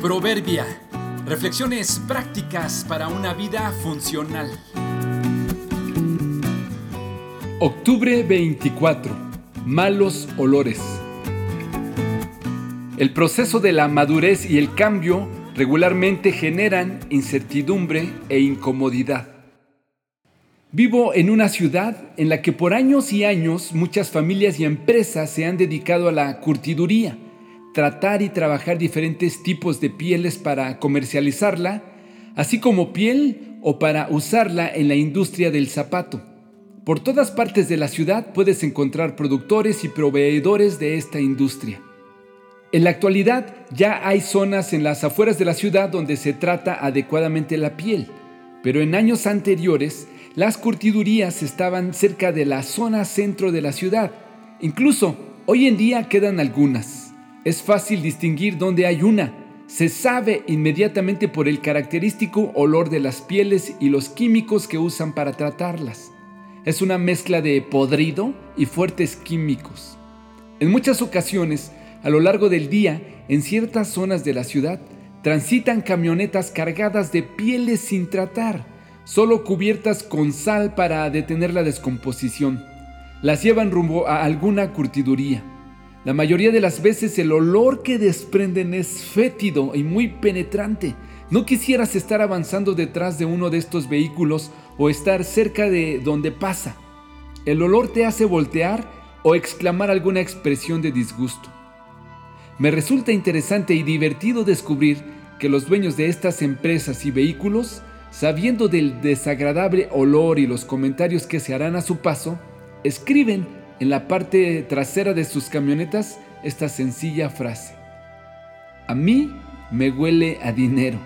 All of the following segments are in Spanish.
Proverbia. Reflexiones prácticas para una vida funcional. Octubre 24. Malos olores. El proceso de la madurez y el cambio regularmente generan incertidumbre e incomodidad. Vivo en una ciudad en la que por años y años muchas familias y empresas se han dedicado a la curtiduría tratar y trabajar diferentes tipos de pieles para comercializarla, así como piel o para usarla en la industria del zapato. Por todas partes de la ciudad puedes encontrar productores y proveedores de esta industria. En la actualidad ya hay zonas en las afueras de la ciudad donde se trata adecuadamente la piel, pero en años anteriores las curtidurías estaban cerca de la zona centro de la ciudad. Incluso hoy en día quedan algunas. Es fácil distinguir dónde hay una. Se sabe inmediatamente por el característico olor de las pieles y los químicos que usan para tratarlas. Es una mezcla de podrido y fuertes químicos. En muchas ocasiones, a lo largo del día, en ciertas zonas de la ciudad, transitan camionetas cargadas de pieles sin tratar, solo cubiertas con sal para detener la descomposición. Las llevan rumbo a alguna curtiduría. La mayoría de las veces el olor que desprenden es fétido y muy penetrante. No quisieras estar avanzando detrás de uno de estos vehículos o estar cerca de donde pasa. El olor te hace voltear o exclamar alguna expresión de disgusto. Me resulta interesante y divertido descubrir que los dueños de estas empresas y vehículos, sabiendo del desagradable olor y los comentarios que se harán a su paso, escriben en la parte trasera de sus camionetas esta sencilla frase. A mí me huele a dinero.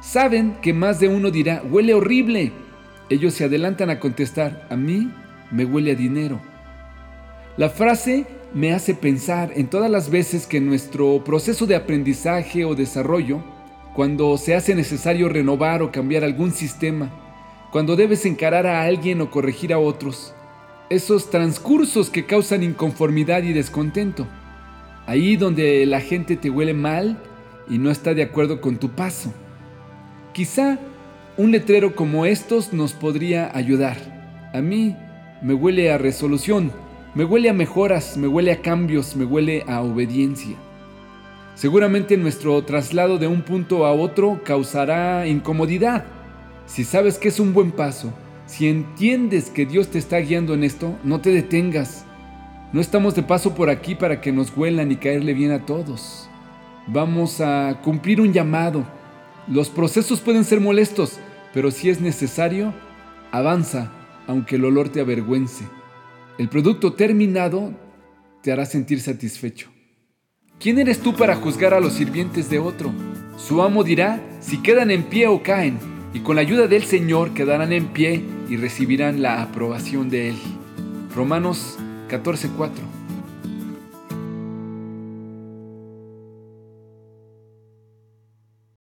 Saben que más de uno dirá, huele horrible. Ellos se adelantan a contestar, a mí me huele a dinero. La frase me hace pensar en todas las veces que nuestro proceso de aprendizaje o desarrollo, cuando se hace necesario renovar o cambiar algún sistema, cuando debes encarar a alguien o corregir a otros, esos transcursos que causan inconformidad y descontento. Ahí donde la gente te huele mal y no está de acuerdo con tu paso. Quizá un letrero como estos nos podría ayudar. A mí me huele a resolución, me huele a mejoras, me huele a cambios, me huele a obediencia. Seguramente nuestro traslado de un punto a otro causará incomodidad. Si sabes que es un buen paso, si entiendes que Dios te está guiando en esto, no te detengas. No estamos de paso por aquí para que nos huelan y caerle bien a todos. Vamos a cumplir un llamado. Los procesos pueden ser molestos, pero si es necesario, avanza, aunque el olor te avergüence. El producto terminado te hará sentir satisfecho. ¿Quién eres tú para juzgar a los sirvientes de otro? Su amo dirá si quedan en pie o caen, y con la ayuda del Señor quedarán en pie y recibirán la aprobación de Él. Romanos 14:4